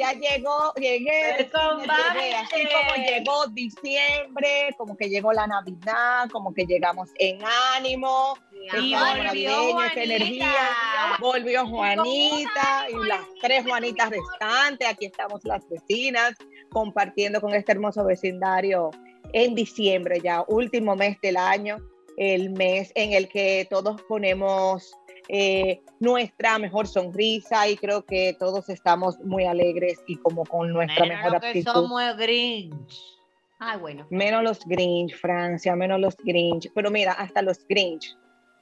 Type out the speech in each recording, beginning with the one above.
ya llegó, llegué. Así como llegó diciembre, como que llegó la Navidad, como que llegamos en ánimo, Y volvió esta energía. Volvió Juanita y las tres Juanitas restantes. Aquí estamos las vecinas compartiendo con este hermoso vecindario en diciembre, ya último mes del año, el mes en el que todos ponemos eh, nuestra mejor sonrisa y creo que todos estamos muy alegres y como con nuestra mejor actitud. somos Grinch. Bueno. Menos los Grinch, Francia, menos los Grinch. Pero mira, hasta los Grinch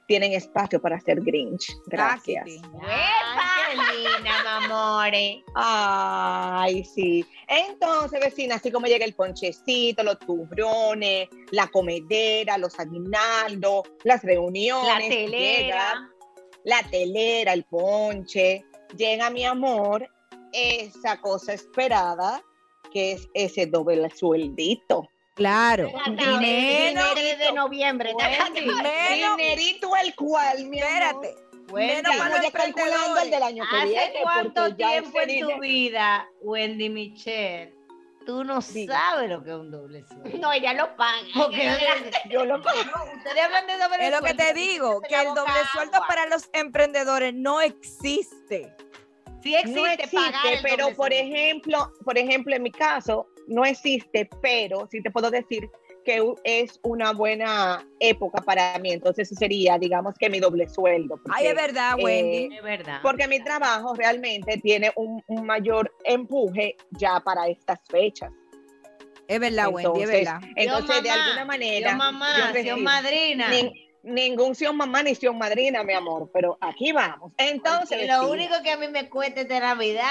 tienen espacio para ser Grinch. Gracias. ¡Ay, qué linda, amore! Ay, sí. Entonces, vecina, así como llega el ponchecito, los turrones, la comedera, los aguinaldos, las reuniones. La telera. llega la telera, el ponche. Llega, mi amor, esa cosa esperada, que es ese doble sueldito. Claro. Dinero de noviembre. Menos- Dinerito el cual, mi amor. Espérate. Los ya calculando el del año que viene. ¿Hace cuánto tiempo en tu dinero- vida, Wendy Michelle, tú no Diga. sabes lo que es un doble sueldo? No, ella lo paga. Porque Yo lo ustedes hablan de doble Es lo que sueldo, te digo, que el doble sueldo agua. para los emprendedores no existe. Sí existe, no existe, pagar el pero doble por sueldo. ejemplo, por ejemplo, en mi caso, no existe, pero sí te puedo decir que es una buena época para mí. Entonces, eso sería, digamos, que mi doble sueldo. Ay, es porque, verdad, eh, Wendy. Es verdad. Porque mi trabajo realmente tiene un, un mayor empuje ya para estas fechas. Es verdad, Wendy, es verdad. entonces de mamá, alguna manera, Yo mamá, yo madrina. Ningún sion mamá ni sion madrina, mi amor, pero aquí vamos. Entonces, Porque lo único que a mí me cuesta esta Navidad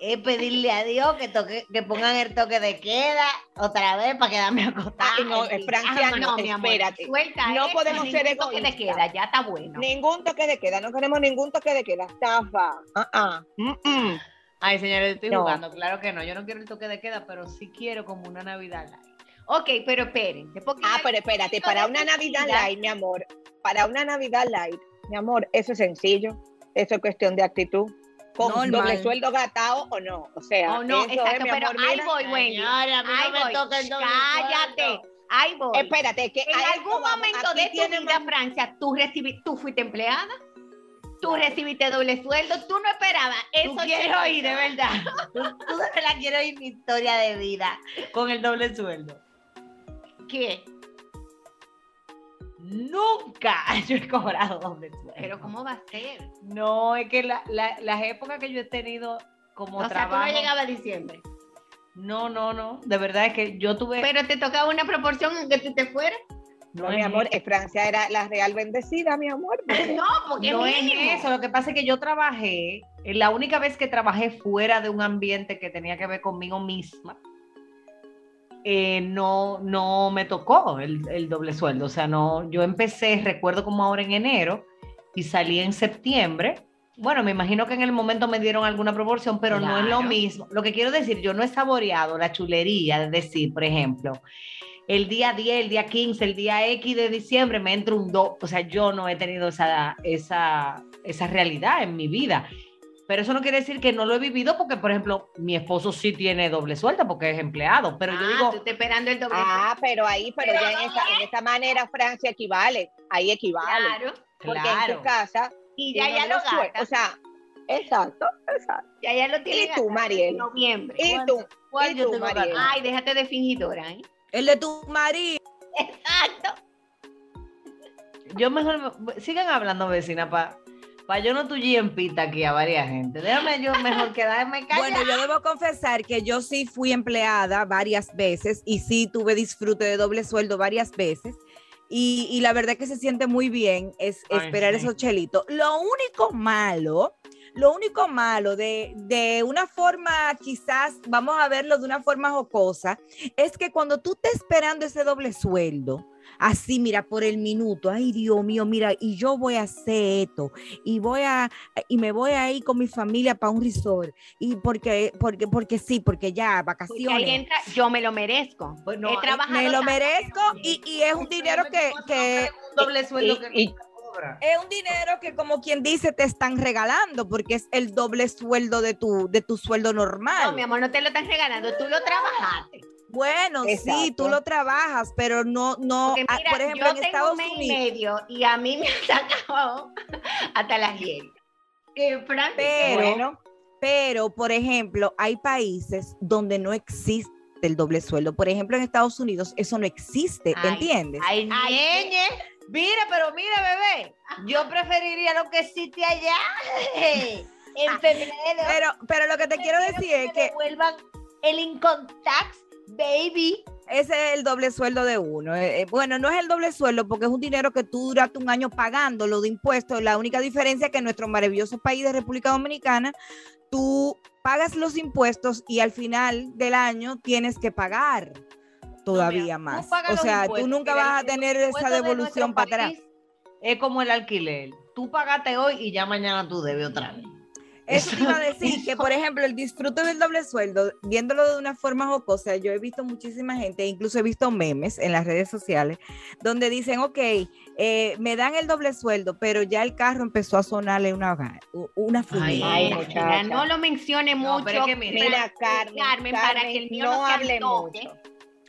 es pedirle a Dios que, toque, que pongan el toque de queda otra vez para quedarme acostada. Ay, no, eh, Francia, Ah, no, mi amor, espérate. Suelta No eso, podemos ser ningún toque de egoístas. queda, ya está bueno. Ningún toque de queda, no queremos ningún toque de queda. Estafa. Ah, ah. Mm, mm. Ay, señores, estoy No. jugando, claro que no. Yo no quiero el toque de queda, pero sí quiero como una Navidad light. Ok, pero esperen. porque Ah, pero espérate, para una Navidad queda. light, mi amor, para una Navidad light, mi amor, eso es sencillo. Eso es cuestión de actitud. Con Normal. doble sueldo gatado o no. O sea, Oh, no, eso exacto, es, pero amor, ahí mira. voy, Wendy. Señora, a mí no Ahí me voy. toca el doble Cállate. sueldo. Ahí voy. Espérate, que en algún momento de tu vida, más- Francia, tú, recibi- tú fuiste empleada, tú recibiste doble sueldo, tú no esperabas eso. Tú quieres oír, de verdad. Tú, tú de verdad quieres oír mi historia de vida con el doble sueldo. ¿Qué? Nunca yo he cobrado doble sueldo. Pero ¿cómo va a ser? No, es que la- la- las épocas que yo he tenido como o sea, tú trabajo. no llegabas a diciembre. No, no, no. De verdad es que yo tuve. Pero te tocaba una proporción en que tú te fueras. No, mi amor, eh, Francia era la real bendecida, mi amor. No, porque no es eso, lo que pasa es que yo trabajé, eh, la única vez que trabajé fuera de un ambiente que tenía que ver conmigo misma, eh, no, no me tocó el, el doble sueldo. O sea, no, yo empecé, recuerdo como ahora en enero, y salí en septiembre. Bueno, me imagino que en el momento me dieron alguna proporción, pero no es lo mismo. Lo que quiero decir, yo no he saboreado la chulería de decir, por ejemplo, el día 10, el día 15, el día X de diciembre me entra un 2. O sea, yo no he tenido esa, esa, esa realidad en mi vida. Pero eso no quiere decir que no lo he vivido porque, por ejemplo, mi esposo sí tiene doble suelta porque es empleado. Pero yo Ah, digo, tú estás esperando el doble Ah, pero ahí, pero, Pero ya en esa, en esa manera, Francia equivale. Ahí equivale. Claro. Porque en claro. tu casa. Y ya ya lo sueldo. gastas. O sea, exacto, exacto. ya ya lo tiene ¿Y tú, Mariel? En noviembre. ¿Y tú? ¿cuál ¿Y yo tú, Mariel? Ay, déjate de fingidora, ¿eh? El de tu marido. Exacto. Yo mejor, me- sigan hablando, vecina, para pa yo no tullir en pita aquí a varias gente. Déjame yo mejor quedarme callada. Bueno, yo debo confesar que yo sí fui empleada varias veces y sí tuve disfrute de doble sueldo varias veces. Y, y la verdad que se siente muy bien es Ay, esperar sí. esos chelitos. Lo único malo, lo único malo de, de una forma, quizás, vamos a verlo de una forma jocosa, es que cuando tú estés esperando ese doble sueldo, así, mira, por el minuto, ay Dios mío, mira, y yo voy a hacer esto, y voy a, y me voy a ir con mi familia para un resort, y porque, porque, porque sí, porque ya, Porque ahí vacaciones. entra, yo me lo merezco. Pues no, He eh, trabajado Me lo merezco y, y es un dinero que, que un doble sueldo y- que y- es un dinero que como quien dice te están regalando porque es el doble sueldo de tu de tu sueldo normal. No, mi amor, no te lo están regalando, tú lo trabajaste. Bueno, sí, tú lo trabajas, pero no no ah, mira, por ejemplo yo en tengo Estados un mes y Unidos. medio y a mí me han sacado hasta las 10. Que Frank, Pero- bueno, Pero por ejemplo, hay países donde no existe el doble sueldo. Por ejemplo, en Estados Unidos eso no existe, Ay, ¿entiendes? Ay, Ay. Mira, pero mira, bebé. Yo preferiría lo que existe allá. En febrero. Pero pero lo que te quiero decir es que devuelvan el income tax, baby. Ese es el doble sueldo de uno. Eh, eh, bueno, no es el doble sueldo porque es un dinero que tú duraste un año pagándolo de impuestos. La única diferencia es que en nuestro maravilloso país de República Dominicana, tú pagas los impuestos y al final del año tienes que pagar todavía No, mira, tú más. O sea, tú nunca vas a tener esa de devolución para atrás. Es como el alquiler. Tú pagaste hoy y ya mañana tú debes otra vez. Eso te iba a decir, que por ejemplo, el disfrute del doble sueldo, viéndolo de una forma jocosa, yo he visto muchísima gente, incluso he visto memes en las redes sociales, donde dicen, ok, eh, me dan el doble sueldo, pero ya el carro empezó a sonarle una, una fumita. Ay, Mira, muchacha. no lo mencione No, mucho. pero es que mira, mira, Carmen, Carmen, para que el mío no, hable antoje.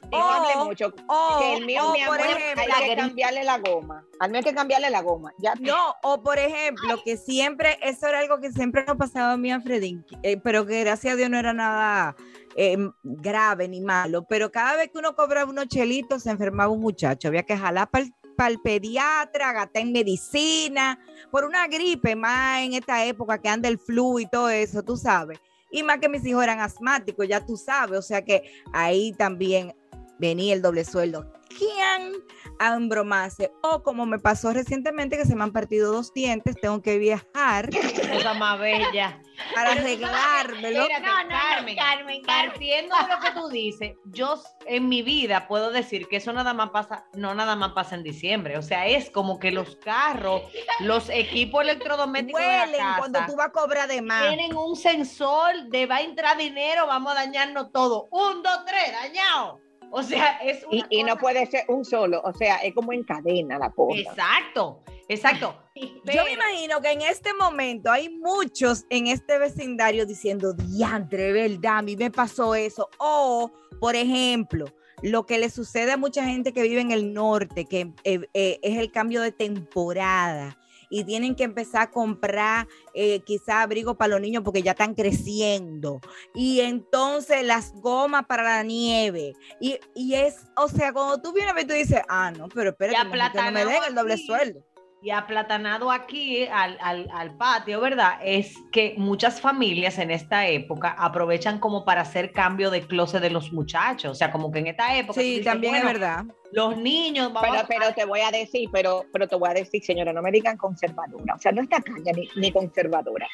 Mucho. No hable O- mucho. O, que el mío, o, mi por amor, ejemplo, hay que cambiarle la goma. Al mío hay que cambiarle la goma. Ya No, o por ejemplo, que siempre, eso era algo que siempre nos pasaba a mí a Fredín, eh, pero que gracias a Dios no era nada eh, grave ni malo, pero cada vez que uno cobraba unos chelitos se enfermaba un muchacho, había que jalar para el pediatra, gastar en medicina, por una gripe más en esta época que anda el flu y todo eso, tú sabes. Y más que mis hijos eran asmáticos, ya tú sabes, o sea que ahí también venía el doble sueldo. ¿Quién a embromarse? O como me pasó recientemente que se me han partido dos dientes, tengo que viajar Cosa más bella. para arreglármelo. No, no, no, Carmen, Carmen. Partiendo de lo que tú dices, yo en mi vida puedo decir que eso nada más pasa, no nada más pasa en diciembre. O sea, es como que los carros, los equipos electrodomésticos de la Huelen casa cuando tú vas a cobrar de más. tienen un sensor de va a entrar dinero, vamos a dañarnos todo. Un, dos, tres, dañado. O sea, es Y, una y no puede ser un solo, o sea, es como en cadena la cosa. Exacto, exacto. Yo me imagino que en este momento hay muchos en este vecindario diciendo, diantre, ¿verdad? A mí me pasó eso. O, por ejemplo, lo que le sucede a mucha gente que vive en el norte, que eh, eh, es el cambio de temporada y tienen que empezar a comprar eh, quizá abrigo para los niños porque ya están creciendo. Y entonces las gomas para la nieve. Y, y es, o sea, cuando tú vienes a ver, tú dices, ah, no, pero espérate, no me den el doble sueldo. Y aplatanado aquí al, al- al patio, ¿verdad? Es que muchas familias en esta época aprovechan como para hacer cambio de closet de los muchachos. O sea, como que en esta época. Sí, dices, también es verdad. Los niños, vamos Pero, a- pero te voy a decir, pero, pero te voy a decir, señora, no me digan conservadora. O sea, no está caña ni, ni conservadora.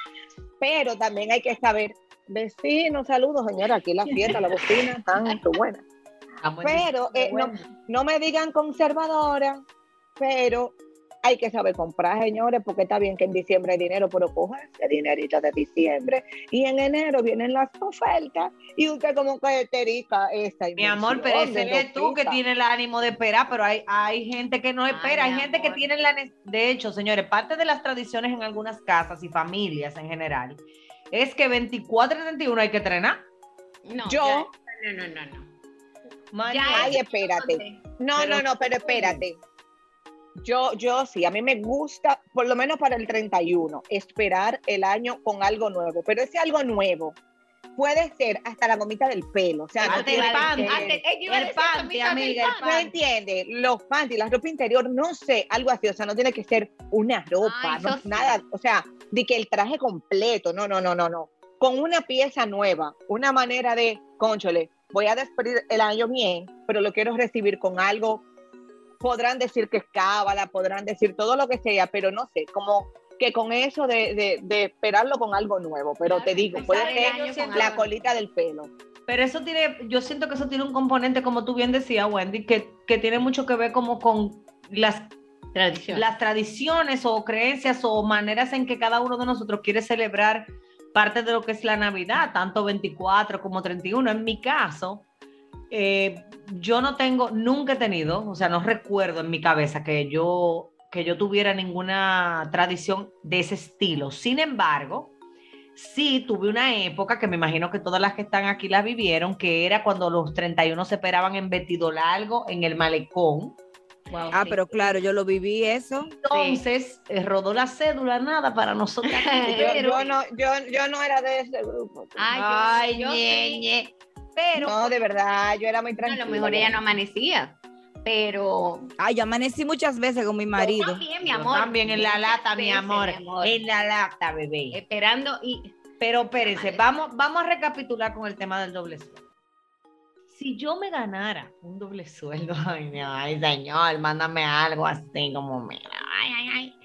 Pero también hay que saber, vecinos, saludos, señora, aquí la fiesta, la bocina, están buena. Pero eh, no, no me digan conservadora, pero hay que saber comprar, señores, porque está bien que en diciembre hay dinero, pero coja ese dinerito de diciembre y en enero vienen las ofertas y usted como que te rica esa Mi amor, pero ese eres tú que loquita. tiene el ánimo de esperar, pero hay, hay gente que no Ay, espera, hay gente que tiene la... De hecho, señores, parte de las tradiciones en algunas casas y familias en general es que 24 y 31 hay que entrenar. No, Yo- ya- no, no, no, no. Ay, espérate. No, Pero- no, no, pero espérate. Yo, yo sí, a mí me gusta, por lo menos para el 31, esperar el año con algo nuevo. Pero ese algo nuevo puede ser hasta la gomita del pelo. O sea, Hasta no el panty. a El panty, amiga, el panty. No entiende, los panties, la ropa interior, no sé, algo así, o sea, no tiene que ser una ropa, Ay, no, sí. nada, o sea, de que el traje completo, no, no, no, no, no, con una pieza nueva, una manera de, conchole, voy a despedir el año bien, pero lo quiero recibir con algo, podrán decir que es cábala, podrán decir todo lo que sea, pero no sé, como que con eso de, de- de esperarlo con algo nuevo, pero Claro, te digo, puede ser la colita del pelo. Pero eso tiene, yo siento que eso tiene un componente, como tú bien decías, Wendy, que, que tiene mucho que ver como con las, Tradición. las tradiciones o creencias o maneras en que cada uno de nosotros quiere celebrar parte de lo que es la Navidad, tanto 24 como 31. En mi caso, eh, yo no tengo, nunca he tenido, o sea, no recuerdo en mi cabeza que yo, que yo tuviera ninguna tradición de ese estilo. Sin embargo, sí tuve una época que me imagino que todas las que están aquí la vivieron, que era cuando los 31 se esperaban en vestido largo en el malecón. Wow, Ah, sí. pero claro, yo lo viví eso. Entonces, eh, rodó la cédula, nada para nosotros. Yo, no, yo, yo no era de ese grupo. Ay, yo- Ay, yo sí. ñeñe. Pero No, de verdad, yo era muy No, a tranquila. lo mejor ella no amanecía, pero Ay, yo amanecí muchas veces con mi marido. Yo también, mi Yo amor. también en la lata, mi veces, amor, en la lata, bebé. Esperando y Pero espérense, vamos, vamos a recapitular con el tema del doble sueldo. Si yo me ganara un doble sueldo, ay, mi- ay, señor, mándame algo así como, mira, ay, ay, ay.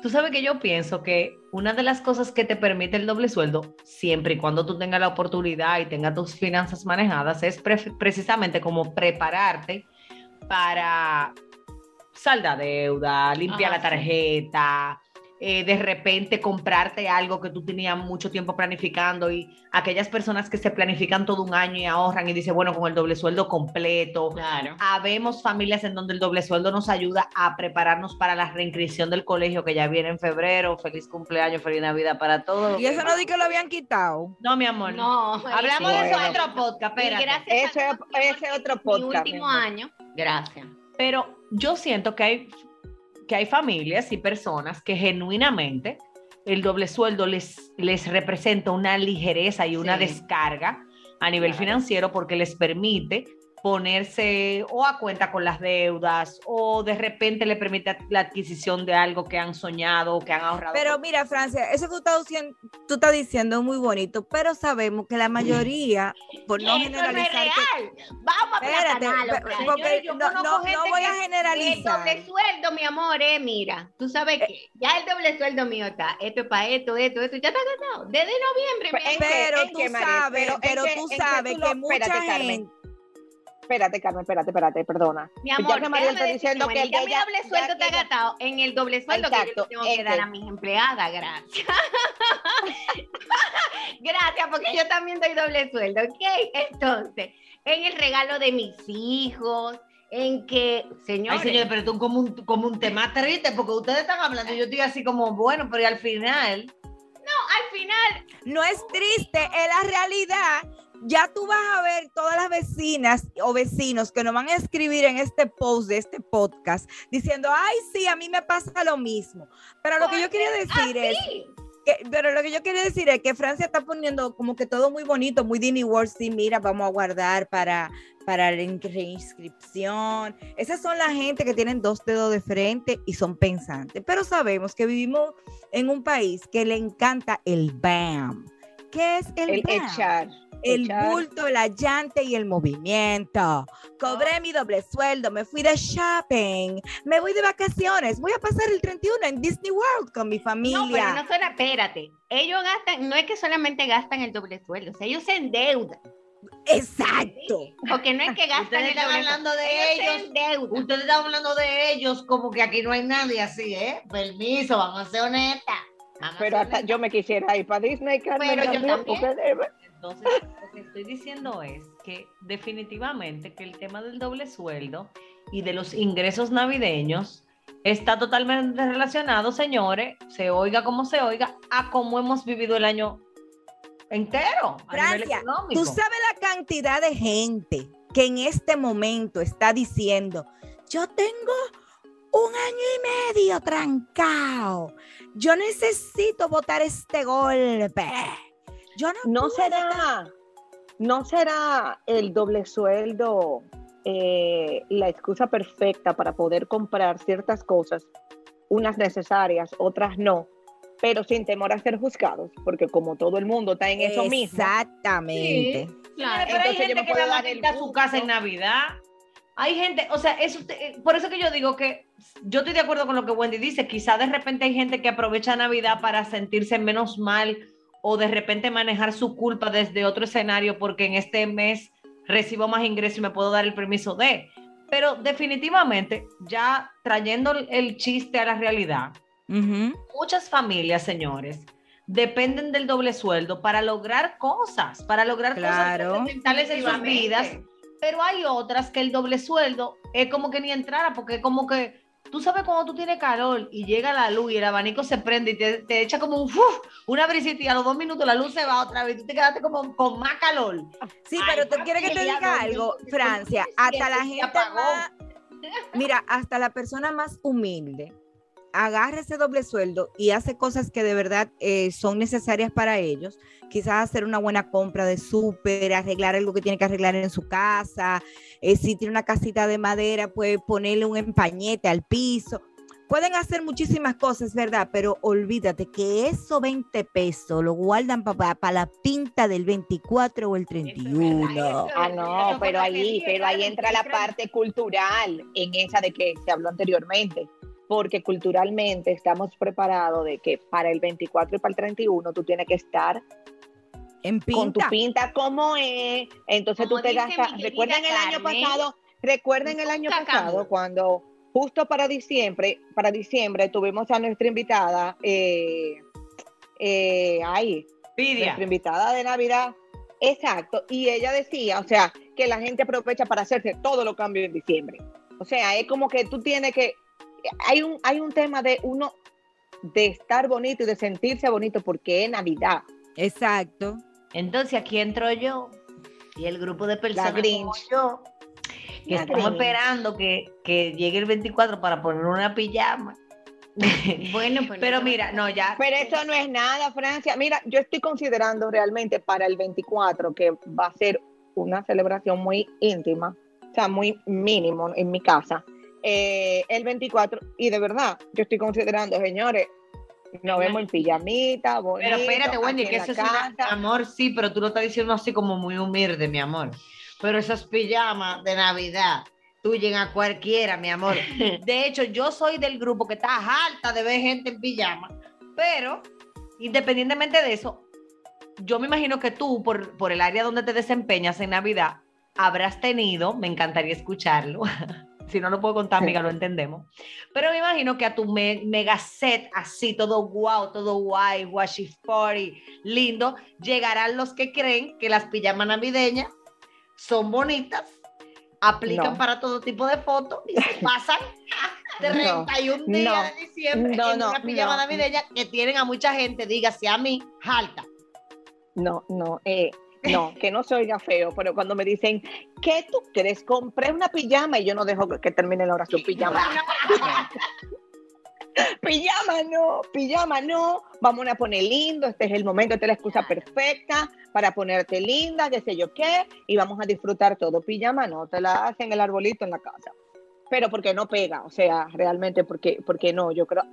Tú sabes que yo pienso que una de las cosas que te permite el doble sueldo, siempre y cuando tú tengas la oportunidad y tengas tus finanzas manejadas, es pre- precisamente como prepararte para saldar deuda, limpiar Ajá, la tarjeta, eh, de repente comprarte algo que tú tenías mucho tiempo planificando y aquellas personas que se planifican todo un año y ahorran y dicen, bueno, con el doble sueldo completo. claro. Habemos familias en donde el doble sueldo nos ayuda a prepararnos para la reinscripción del colegio que ya viene en febrero. Feliz cumpleaños, feliz Navidad para todos. Y eso no di que lo habían quitado. No, mi amor. No, Hablamos de eso en otro podcast, espérate. gracias Ese- a otro mi podcast, último mi amor. año, gracias. Pero yo siento que hay, que hay familias y personas que genuinamente el doble sueldo les, les representa una ligereza y una Sí. descarga a nivel Claro. financiero porque les permite ponerse o a cuenta con las deudas o de repente le permite la adquisición de algo que han soñado o que han ahorrado. Pero mira, Francia, eso que tú estás diciendo, tú estás diciendo es muy bonito, pero sabemos que la mayoría, por no es generalizar, que- real. Vamos a Espérate, porque yo no, no, no voy a El generalizar. doble sueldo, mi amor, eh, mira, tú sabes que ya el doble sueldo mío está, esto es para esto, esto, esto, ya está gastado, desde noviembre. Pero ¿En tú sabes, Pero ¿en pero qué- tú sabes que mucha gente, Espérate, Carmen, espérate, espérate, perdona. Mi Ya amor, que María está diciendo que el ya doble ya sueldo que está ella- gastado en el doble sueldo que yo tengo que ¿en dar a mis empleadas, gracias. gracias, porque yo también doy doble sueldo, ¿ok? Entonces, en el regalo de mis hijos, en que, Ay, señores, señores, pero tú como un, como un tema triste porque ustedes están hablando yo estoy así como, bueno, pero y al final... al final, no es triste, es la realidad. Ya tú vas a ver todas las vecinas o vecinos que nos van a escribir en este post de este podcast diciendo, ay, sí, a mí me pasa lo mismo. Pero lo que yo quería decir es, sí, que- pero lo que yo quería decir es que Francia está poniendo como que todo muy bonito, muy Disney World, sí, mira, vamos a guardar para, para la in- reinscripción. Esas son la gente que tienen dos dedos de frente y son pensantes, pero sabemos que vivimos en un país que le encanta el BAM. ¿Qué es el, El BAM? echar. El echar. bulto, la llanta y el movimiento. Cobré mi doble sueldo, me fui de shopping, me voy de vacaciones, voy a pasar el 31 en Disney World con mi familia. no, pero no solo, espérate, ellos gastan, no es que solamente gastan el doble sueldo, o sea, ellos se endeudan. Exacto. Porque no es que gastan Ustedes el están doble hablando de se ellos. endeudan. Ustedes están hablando de ellos como que aquí no hay nadie así, ¿eh? Permiso, vamos a ser honestas. Vamos a Pero ser hasta honestas. yo me quisiera ir para Disney, Carmen. Pero yo también, también. porque- Entonces, lo que estoy diciendo es que definitivamente que el tema del doble sueldo y de los ingresos navideños está totalmente relacionado, señores, se oiga como se oiga, a cómo hemos vivido el año entero Francia, tú sabes la cantidad de gente que en este momento está diciendo, yo tengo un año y medio trancado, yo necesito votar este golpe. Yo no, será, no será el doble sueldo eh, la excusa perfecta para poder comprar ciertas cosas, unas necesarias, otras no, pero sin temor a ser juzgados, porque como todo el mundo está en eso mismo. Exactamente. Claro. Pero hay Entonces yo gente me que puedo dar el su casa en Navidad. Hay gente, o sea, eso, te- por eso que yo digo que yo estoy de acuerdo con lo que Wendy dice. Quizá de repente hay gente que aprovecha Navidad para sentirse menos mal o de repente manejar su culpa desde otro escenario porque en este mes recibo más ingresos y me puedo dar el permiso de. Pero definitivamente, ya trayendo el- chiste a la realidad, muchas familias, señores, dependen del doble sueldo para lograr cosas, para lograr Claro. cosas fundamentales en sus vidas. Pero hay otras que el doble sueldo es como que ni entrara, porque es como que tú sabes cuando tú tienes calor y llega la luz y el abanico se prende y te, te echa como un ¡fuf! una brisita y a los dos minutos la luz se va otra vez y tú te quedaste como con más calor. Sí, Ay, pero te quiere que te diga algo, Francia, hasta la gente más, mira, hasta la persona más humilde agarra ese doble sueldo y hace cosas que de verdad eh, son necesarias para ellos, quizás hacer una buena compra de súper, arreglar algo que tiene que arreglar en su casa, eh, si tiene una casita de madera, puede ponerle un empañete al piso. Pueden hacer muchísimas cosas, ¿verdad? Pero olvídate que esos 20 pesos lo guardan para la pinta del 24 o el 31. Ah, no, Eso fue pero ahí, pero ahí entra la parte cultural en esa de que se habló anteriormente, porque culturalmente estamos preparados de que para el 24 y para el 31 tú tienes que estar En con tu pinta. como es, entonces Como tú te gastas, recuerden el año pasado, recuerden el año pasado cuando justo para diciembre, para diciembre tuvimos a nuestra invitada, eh, eh, ay, Pidia. nuestra invitada de Navidad. Exacto, y ella decía, o sea, que la gente aprovecha para hacerse todos los cambios en diciembre. O sea, es como que tú tienes que, hay un, hay un tema de uno, de estar bonito y de sentirse bonito porque es Navidad. Exacto. Entonces aquí entro yo y el grupo de personas como Grinch. yo que La estamos Grinch. esperando que, que llegue el 24 para poner una pijama. Bueno, pues Pero no. mira, no, ya. Pero eso no es nada, Francia. Mira, yo estoy considerando realmente para el 24 que va a ser una celebración muy íntima, o sea, muy mínimo en mi casa. Eh, el 24, y de verdad, yo estoy considerando, señores, nos vemos en pijamita, bonito, Pero espérate, Wendy, que eso la es una, casa. amor, sí, pero tú lo estás diciendo así como muy humilde, mi amor. Pero esas pijamas de Navidad tuyen a cualquiera, mi amor. De hecho, yo soy del grupo que está harta de ver gente en pijama, pero independientemente de eso, yo me imagino que tú, por, por el área donde te desempeñas en Navidad, habrás tenido, me encantaría escucharlo. si no lo puedo contar, amiga, lo entendemos. Pero me imagino que a tu me- mega set, así, todo guau, todo guay, washi party, lindo, llegarán los que creen que las pijamas navideñas son bonitas, aplican No. para todo tipo de fotos y se pasan 31 días no, de diciembre no, en no, una pijama no. navideña que tienen a mucha gente, dígase a mí, jalta. No, no, eh, no, que no se oiga feo, pero cuando me dicen, ¿qué tú crees? Compré una pijama y yo no dejo que, termine la oración, pijama. pijama no, pijama no, vamos a poner lindo, este es el momento, esta es la excusa perfecta para ponerte linda, qué sé yo qué, y vamos a disfrutar todo. Pijama no, te la hacen el arbolito en la casa, pero porque no pega, o sea, realmente porque, porque no, yo creo,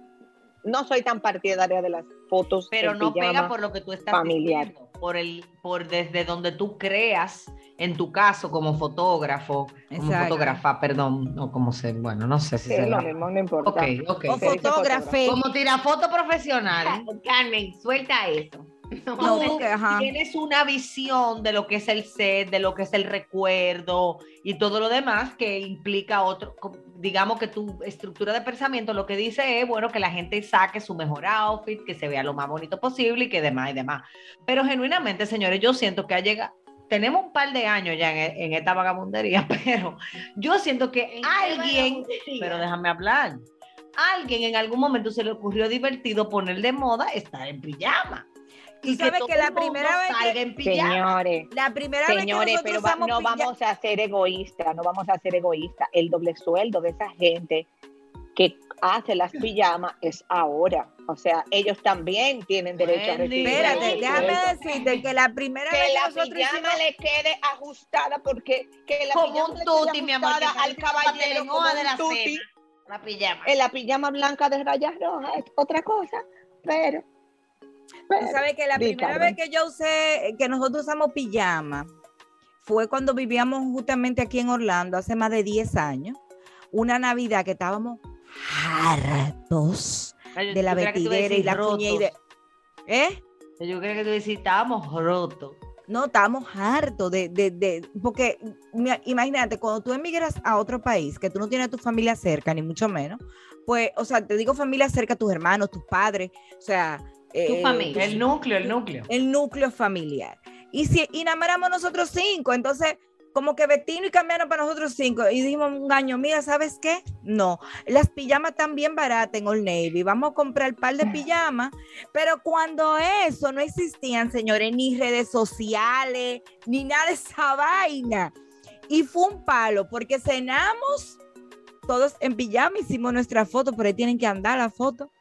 no soy tan partidaria de las fotos. Pero no pega por lo que tú estás familiar. diciendo, por el, por desde donde tú creas, en tu caso, como fotógrafo, como Exacto. fotógrafa, perdón, no como se, bueno, no sé si Sí, se es lo mismo, no importa. Ok, ok. O fotógrafe. Como tirafoto profesional. Carmen, suelta eso. Tú No, porque, ajá. tienes una visión de lo que es el set, de lo que es el recuerdo y todo lo demás que implica otro, digamos que tu estructura de pensamiento lo que dice es, bueno, que la gente saque su mejor outfit, que se vea lo más bonito posible y que demás y demás. Pero genuinamente, señores, yo siento que ha llegado, tenemos un par de años ya en, en esta vagabundería, pero yo siento que alguien, pero déjame hablar, alguien en algún momento se le ocurrió divertido poner de moda estar en pijama. Y que sabes todo que la primera vez que- salga en pijama. Señores, La primera vez que señores, pero va- no pilla- vamos a ser egoístas, no vamos a ser egoístas. El doble sueldo de esa gente que hace las pijamas es ahora. O sea, ellos también tienen derecho a recibir. Espérate, el déjame sueldo. decirte que la primera vez que que la nosotros pijama hicimos- le quede ajustada porque que la Como pijama un tuti, mi amor, que al caballero como de un la tuti. cena. La pijama. En la pijama blanca de rayas rojas es otra cosa, pero, Tú pero sabes que la Di, primera vez que yo usé, que nosotros usamos pijama, fue cuando vivíamos justamente aquí en Orlando, hace más de 10 años. Una Navidad que estábamos hartos Ay, yo- de la yo creía que tú ibas a vetidera y la cuña y de... ¿Eh? Yo creo que tú decís, estábamos rotos. No, estábamos hartos de, de, de- porque imagínate, cuando tú emigras a otro país, que tú no tienes a tu familia cerca, ni mucho menos, pues, o sea, te digo familia cerca, tus hermanos, tus padres, o sea... eh, familia. El núcleo, el núcleo. el núcleo familiar. Y si y nada más éramos nosotros cinco, entonces como que Betino y cambiaron para nosotros cinco y dijimos un año, mira, ¿sabes qué? No, las pijamas están bien baratas en Old Navy, vamos a comprar el par de pijamas, pero cuando eso no existían, señores, ni redes sociales, ni nada de esa vaina. Y fue un palo, porque cenamos todos en pijama, hicimos nuestra foto, por ahí tienen que andar la foto.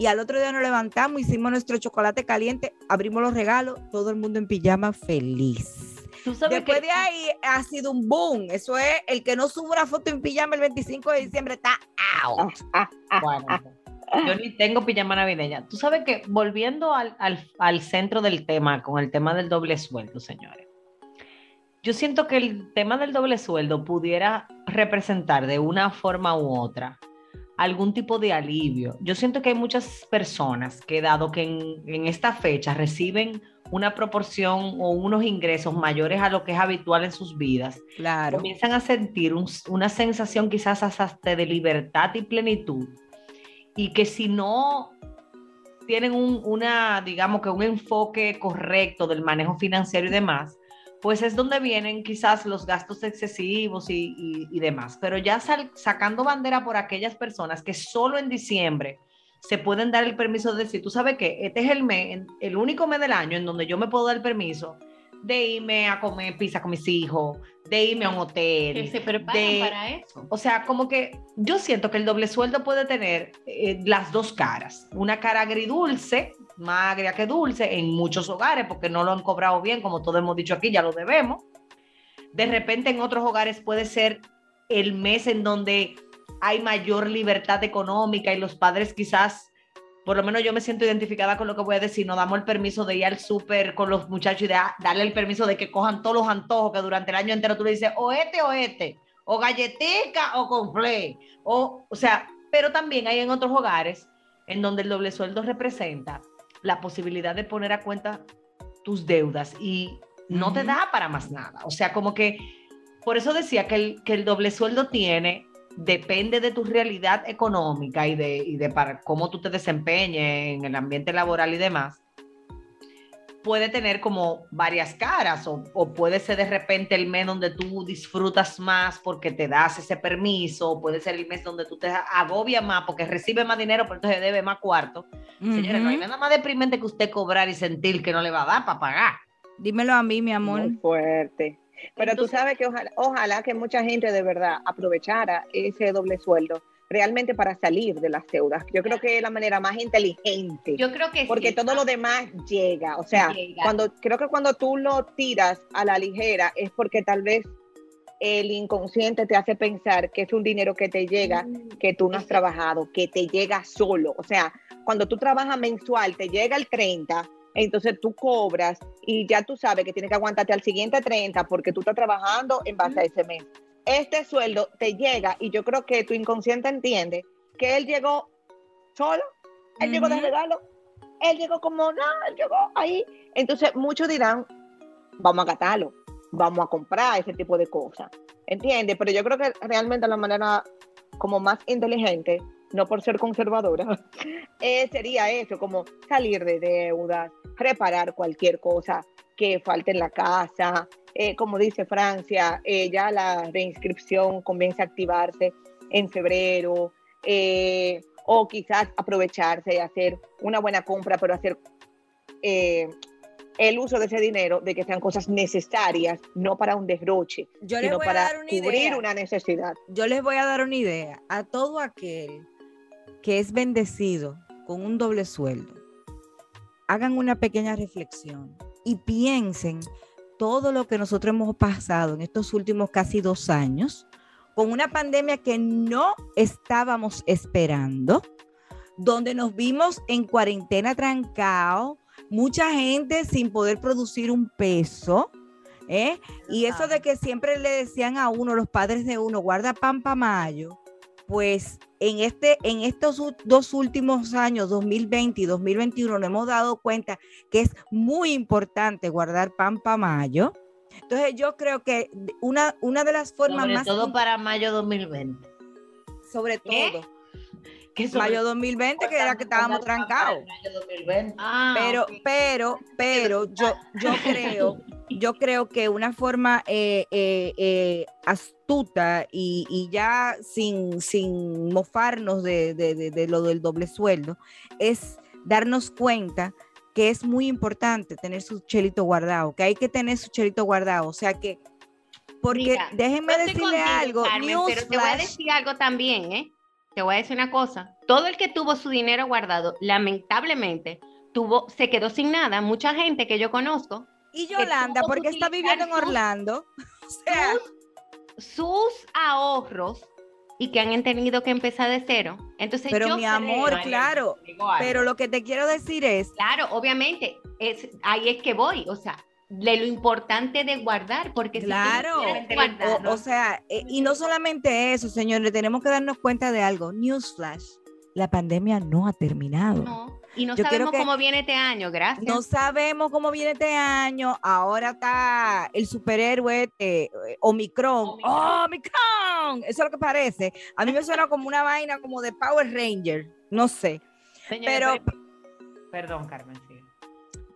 Y al otro día nos levantamos, hicimos nuestro chocolate caliente, abrimos los regalos, todo el mundo en pijama feliz. Tú sabes Después que de ahí ha sido un boom. Eso es, el que no sube una foto en pijama el 25 de diciembre está out. Bueno, yo ni tengo pijama navideña. Tú sabes que volviendo al, al- al centro del tema, con el tema del doble sueldo, señores, yo siento que el tema del doble sueldo pudiera representar de una forma u otra algún tipo de alivio. Yo siento que hay muchas personas que dado que en, en esta fecha reciben una proporción o unos ingresos mayores a lo que es habitual en sus vidas, Claro. comienzan a sentir un- una sensación quizás hasta de libertad y plenitud y que si no tienen un, una, digamos que un enfoque correcto del manejo financiero y demás, pues es donde vienen quizás los gastos excesivos y, y- y demás. Pero ya sal- sacando bandera por aquellas personas que solo en diciembre se pueden dar el permiso de decir, tú sabes que este es el mes, el único mes del año en donde yo me puedo dar el permiso de irme a comer pizza con mis hijos, de irme a un hotel. Que se preparan de- para eso. O sea, como que yo siento que el doble sueldo puede tener eh, las dos caras. Una cara agridulce, más agria que dulce, en muchos hogares, porque no lo han cobrado bien, como todos hemos dicho aquí, ya lo debemos. De repente en otros hogares puede ser el mes en donde hay mayor libertad económica y los padres quizás, por lo menos yo me siento identificada con lo que voy a decir, nos damos el permiso de ir al súper con los muchachos y de darle el permiso de que cojan todos los antojos que durante el año entero tú le dices, o este o este, o galletica o conflé, o, o sea, pero también hay en otros hogares en donde el doble sueldo representa la posibilidad de poner a cuenta tus deudas y no te da para más nada. O sea, como que, por eso decía que el, que el doble sueldo tiene, depende de tu realidad económica y de, y de para cómo tú te desempeñes en el ambiente laboral y demás, puede tener como varias caras o, o puede ser de repente el mes donde tú disfrutas más porque te das ese permiso, o puede ser el mes donde tú te agobias más porque recibes más dinero, pero entonces debe más cuarto. Señores, no hay nada más deprimente que usted cobrar y sentir que no le va a dar para pagar. Dímelo a mí, mi amor. Muy fuerte. Pero Entonces- tú sabes que ojalá, ojalá que mucha gente de verdad aprovechara ese doble sueldo realmente para salir de las deudas. Yo creo que es la manera más inteligente. Yo creo que porque sí. todo lo demás llega. O sea, Llega. cuando creo que cuando tú lo tiras a la ligera es porque tal vez el inconsciente te hace pensar que es un dinero que te llega, que tú no has trabajado, que te llega solo. O sea, cuando tú trabajas mensual, te llega el 30, entonces tú cobras y ya tú sabes que tienes que aguantarte al siguiente 30 porque tú estás trabajando en base a ese mes. Este sueldo te llega y yo creo que tu inconsciente entiende que él llegó solo, él llegó de regalo él llegó como, no, él llegó ahí. Entonces, muchos dirán, vamos a catarlo, vamos a comprar ese tipo de cosas. ¿Entiendes? Pero yo creo que realmente la manera como más inteligente, no por ser conservadora, eh, sería eso, como salir de deudas, reparar cualquier cosa que falte en la casa. Eh, como dice Francia, eh, ya la reinscripción comienza a activarse en febrero, o quizás aprovecharse y hacer una buena compra, pero hacer el uso de ese dinero de que sean cosas necesarias, no para un derroche, sino para cubrir una necesidad. Yo les voy a dar una idea a todo aquel que es bendecido con un doble sueldo. Hagan una pequeña reflexión y piensen todo lo que nosotros hemos pasado en estos últimos casi dos años con una pandemia que no estábamos esperando, donde nos vimos en cuarentena trancado, mucha gente sin poder producir un peso. ¿eh? Y eso de que siempre le decían a uno, los padres de uno, guarda pan para mayo, pues en, este, en estos dos últimos años, 2020 y 2021, nos hemos dado cuenta que es muy importante guardar pan para mayo. Entonces yo creo que una, una de las formas sobre más... todo para mayo 2020. Sobre todo mayo 2020, que era que estábamos trancados. Ah, pero, pero, pero yo, yo creo, yo creo que una forma eh, eh, eh, astuta y, ya sin, sin mofarnos de, de, lo del doble sueldo es darnos cuenta que es muy importante tener su chelito guardado, que hay que tener su chelito guardado. O sea que, porque déjenme decirle algo. pero te voy a decir algo también, ¿eh? Te voy a decir una cosa, todo el que tuvo su dinero guardado, lamentablemente, tuvo, se quedó sin nada. Mucha gente que yo conozco. Y Yolanda, porque está viviendo en Orlando. sus, ahorros y que han tenido que empezar de cero. Entonces, pero mi amor, claro. Pero lo que te quiero decir es. Claro, obviamente, es, ahí es que voy. O sea, de lo importante de guardar, porque claro, o, sea, eh, y no solamente eso, señores, tenemos que darnos cuenta de algo. Newsflash, la pandemia no ha terminado. No. Y no sabemos cómo viene este año, gracias. No sabemos cómo viene este año. Ahora está el superhéroe eh, Omicron. ¡Oh, Omicron! Eso es lo que parece. A mí me suena como una vaina como de Power Ranger. No sé. pero, Perdón, Carmen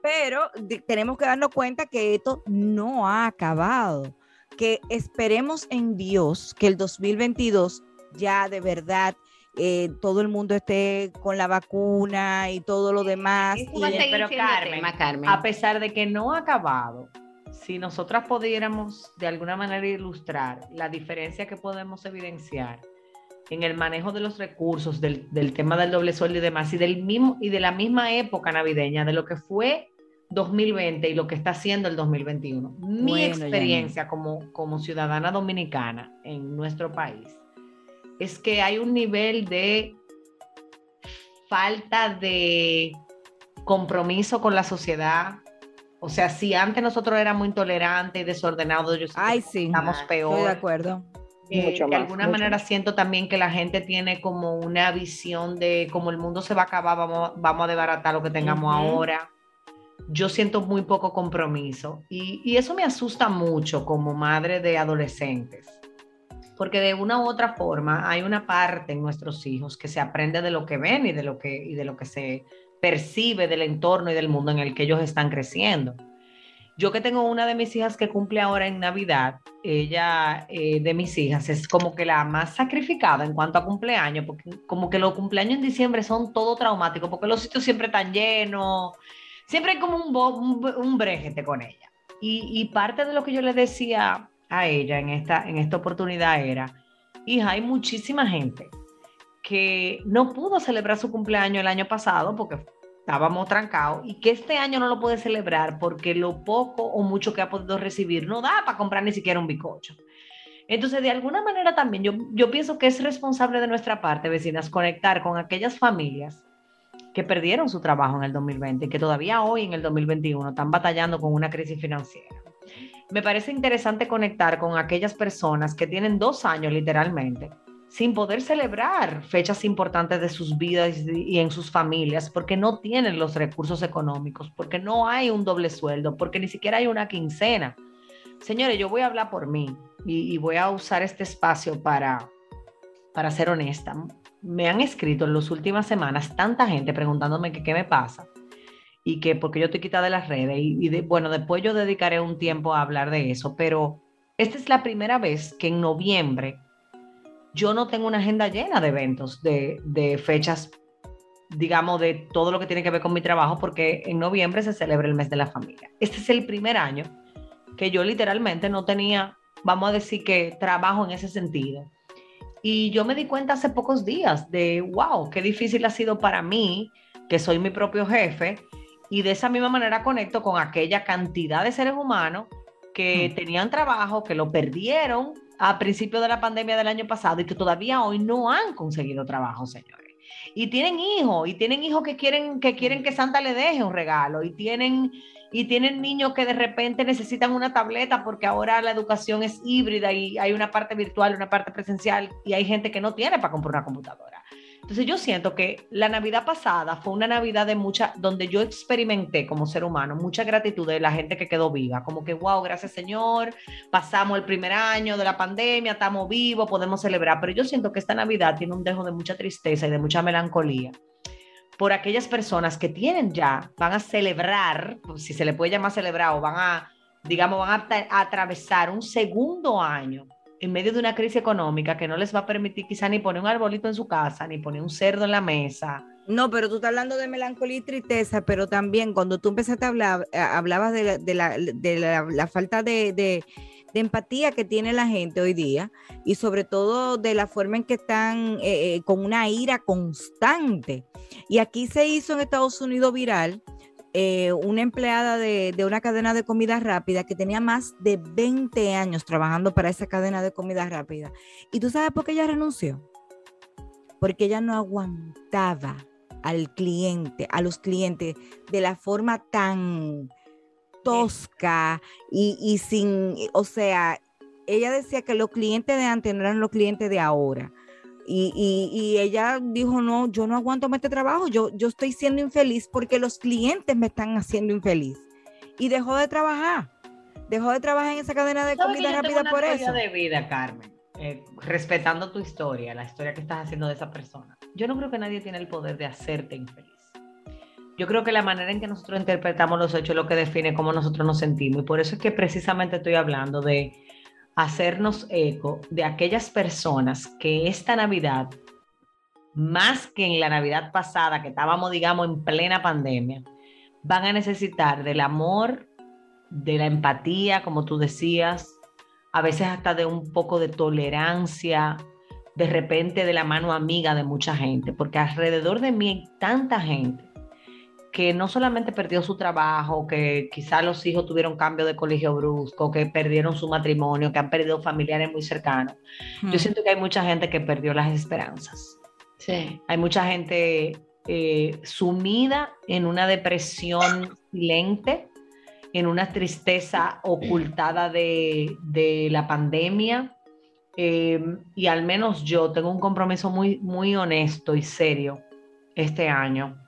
pero tenemos que darnos cuenta que esto no ha acabado, que esperemos en Dios que el 2022 ya de verdad eh, todo el mundo esté con la vacuna y todo lo demás. pero Carmen, a pesar de que no ha acabado, si nosotras pudiéramos de alguna manera ilustrar la diferencia que podemos evidenciar en el manejo de los recursos, del, del tema del doble sueldo y demás, y, del mismo, y de la misma época navideña, de lo que fue 2020 y lo que está haciendo el 2021. Mi experiencia como, como ciudadana dominicana en nuestro país es que hay un nivel de falta de compromiso con la sociedad. O sea, si antes nosotros éramos intolerantes y desordenados, yo Ay, sí, estamos peor. Estoy de acuerdo. Eh, de alguna manera siento también que la gente tiene como una visión de como el mundo se va a acabar, vamos, vamos a desbaratar lo que tengamos ahora yo siento muy poco compromiso y, eso me asusta mucho como madre de adolescentes, porque de una u otra forma hay una parte en nuestros hijos que se aprende de lo que ven y de lo que, y de lo que se percibe del entorno y del mundo en el que ellos están creciendo. Yo que tengo una de mis hijas que cumple ahora en Navidad, ella eh, de mis hijas es como que la más sacrificada en cuanto a cumpleaños, porque como que los cumpleaños en diciembre son todo traumáticos, porque los sitios siempre están llenos, siempre hay como un, un, brejete con ella. Y, parte de lo que yo le decía a ella en esta, en esta oportunidad era, hija, hay muchísima gente que no pudo celebrar su cumpleaños el año pasado porque estábamos trancados y que este año no lo puede celebrar porque lo poco o mucho que ha podido recibir no da para comprar ni siquiera un bicocho. Entonces, de alguna manera también yo, yo pienso que es responsable de nuestra parte, vecinas, conectar con aquellas familias que perdieron su trabajo en el 2020 y que todavía hoy en el 2021 están batallando con una crisis financiera. Me parece interesante conectar con aquellas personas que tienen dos años literalmente sin poder celebrar fechas importantes de sus vidas y en sus familias, porque no tienen los recursos económicos, porque no hay un doble sueldo, porque ni siquiera hay una quincena. Señores, yo voy a hablar por mí y, voy a usar este espacio para, para ser honesta. Me han escrito en las últimas semanas tanta gente preguntándome qué me pasa y que porque yo estoy quitada de las redes y, y bueno, después yo dedicaré un tiempo a hablar de eso, pero esta es la primera vez que en noviembre yo no tengo una agenda llena de eventos, de, de fechas, digamos, de todo lo que tiene que ver con mi trabajo, porque en noviembre se celebra el mes de la familia. Este es el primer año que yo literalmente no tenía, vamos a decir que trabajo en ese sentido. Y yo me di cuenta hace pocos días de, wow, qué difícil ha sido para mí, que soy mi propio jefe, y de esa misma manera conecto con aquella cantidad de seres humanos que Mm. tenían trabajo, que lo perdieron a principio de la pandemia del año pasado y que todavía hoy no han conseguido trabajo, señores. Y tienen hijos, y tienen hijos que quieren que quieren que Santa le deje un regalo, y tienen y tienen niños que de repente necesitan una tableta porque ahora la educación es híbrida y hay una parte virtual una parte presencial y hay gente que no tiene para comprar una computadora. Entonces yo siento que la Navidad pasada fue una Navidad de mucha, donde yo experimenté como ser humano mucha gratitud de la gente que quedó viva, como que, wow, gracias Señor, pasamos el primer año de la pandemia, estamos vivos, podemos celebrar, pero yo siento que esta Navidad tiene un dejo de mucha tristeza y de mucha melancolía por aquellas personas que tienen ya, van a celebrar, si se le puede llamar celebrar, o van a, digamos, van a, atravesar un segundo año en medio de una crisis económica que no les va a permitir quizá ni poner un arbolito en su casa, ni poner un cerdo en la mesa. No, pero tú estás hablando de melancolía y tristeza, pero también cuando tú empezaste a hablar, eh, hablabas de la, falta de- de empatía que tiene la gente hoy día y sobre todo de la forma en que están eh, eh, con una ira constante. Y aquí se hizo en Estados Unidos viral eh, una empleada de, de una cadena de comida rápida que tenía más de 20 años trabajando para esa cadena de comida rápida. ¿Y tú sabes por qué ella renunció? Porque ella no aguantaba al cliente, a los clientes, de la forma tan tosca y, y sin, o sea, ella decía que los clientes de antes no eran los clientes de ahora. Y, y- y ella dijo, no, yo no aguanto más este trabajo, yo, yo estoy siendo infeliz porque los clientes me están haciendo infeliz. Y dejó de trabajar, dejó de trabajar en esa cadena de ¿Sabes que comida yo tengo rápida una por eso. de vida, Carmen, eh, respetando tu historia, la historia que estás haciendo de esa persona. Yo no creo que nadie tiene el poder de hacerte infeliz. Yo creo que la manera en que nosotros interpretamos los hechos es lo que define cómo nosotros nos sentimos. Y por eso es que precisamente estoy hablando de hacernos eco de aquellas personas que esta Navidad, más que en la Navidad pasada, que estábamos, digamos, en plena pandemia, van a necesitar del amor, de la empatía, como tú decías, a veces hasta de un poco de tolerancia, de repente de la mano amiga de mucha gente, porque alrededor de mí hay tanta gente que no solamente perdió su trabajo, que quizás los hijos tuvieron cambio de colegio brusco, que perdieron su matrimonio, que han perdido familiares muy cercanos. Yo Hmm. siento que hay mucha gente que perdió las esperanzas. Sí. Hay mucha gente eh, sumida en una depresión silente, en una tristeza ocultada de, de la pandemia. Eh, y al menos yo tengo un compromiso muy, muy honesto y serio este año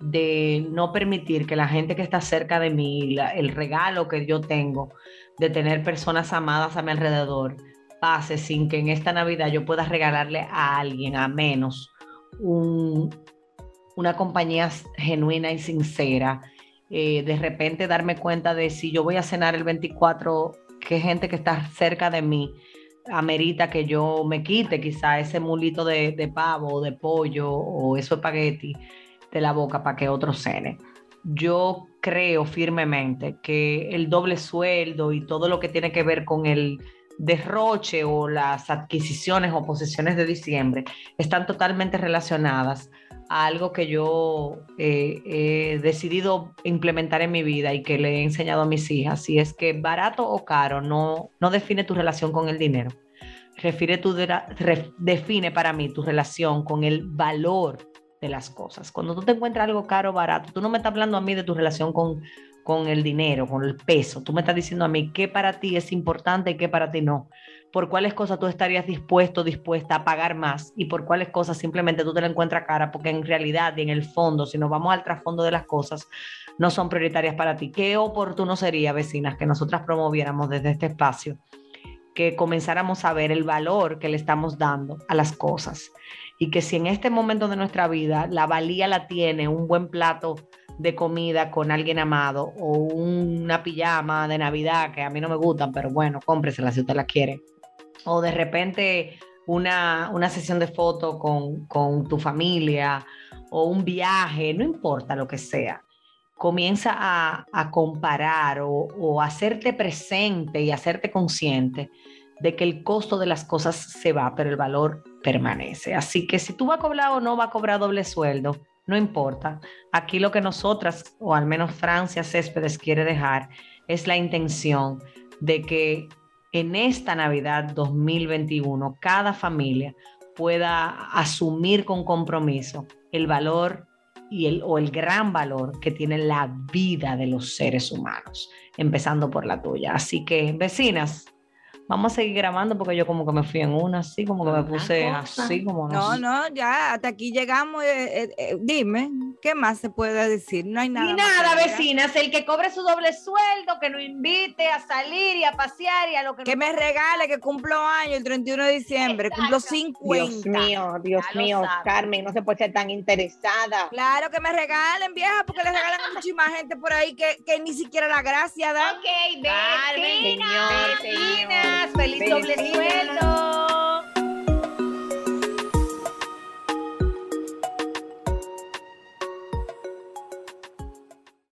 de no permitir que la gente que está cerca de mí, el regalo que yo tengo de tener personas amadas a mi alrededor, pase sin que en esta Navidad yo pueda regalarle a alguien, a menos, un- una compañía genuina y sincera. Eh, de repente darme cuenta de si yo voy a cenar el 24, qué gente que está cerca de mí amerita que yo me quite quizá ese mulito de, de pavo o de pollo o eso espagueti de la boca para que otro cene. Yo creo firmemente que el doble sueldo y todo lo que tiene que ver con el derroche o las adquisiciones o posesiones de diciembre están totalmente relacionadas a algo que yo eh, he decidido implementar en mi vida y que le he enseñado a mis hijas, y es que barato o caro no, no define tu relación con el dinero. Refiere tu, define para mí tu relación con el valor de las cosas. Cuando tú te encuentras algo caro o barato, tú no me estás hablando a mí de tu relación con, con el dinero, con el peso. Tú me estás diciendo a mí qué para ti es importante y qué para ti no. por cuáles cosas tú estarías dispuesto, dispuesta a pagar más y por cuáles cosas simplemente tú te la encuentras cara, porque en realidad y en el fondo, si nos vamos al trasfondo de las cosas, no son prioritarias para ti. Qué oportuno sería, vecinas, que nosotras promoviéramos desde este espacio, que comenzáramos a ver el valor que le estamos dando a las cosas y que si en este momento de nuestra vida la valía la tiene un buen plato de comida con alguien amado o una pijama de Navidad que a mí no me gustan, pero bueno, cómpresela si usted la quiere. O de repente una, sesión de foto con, tu familia o un viaje, no importa lo que sea, comienza a, comparar o, o, hacerte presente y hacerte consciente de que el costo de las cosas se va, pero el valor permanece. Así que si tú vas a cobrar o no va a cobrar doble sueldo, no importa. Aquí lo que nosotras, o al menos Francia Céspedes quiere dejar, es la intención de que en esta Navidad 2021 cada familia pueda asumir con compromiso el valor y el, o el gran valor que tiene la vida de los seres humanos, empezando por la tuya. Así que, vecinas, Vamos a seguir grabando porque yo como que me fui en una, así como que me puse así como no. No, no, ya hasta aquí llegamos. Eh, eh, eh, dime, ¿qué más se puede decir? No hay nada. Y nada, vecinas, el que cobre su doble sueldo, que nos invite a salir y a pasear y a lo que Que me regale, que cumplo año el 31 de diciembre, cumplo 50. Dios mío, Dios mío, Carmen, no se puede ser tan interesada. Claro que me regalen, vieja, porque le regalan a muchísima gente por ahí que, que ni siquiera la gracia da. Ok, vecinas, ¡Feliz, doble sueldo!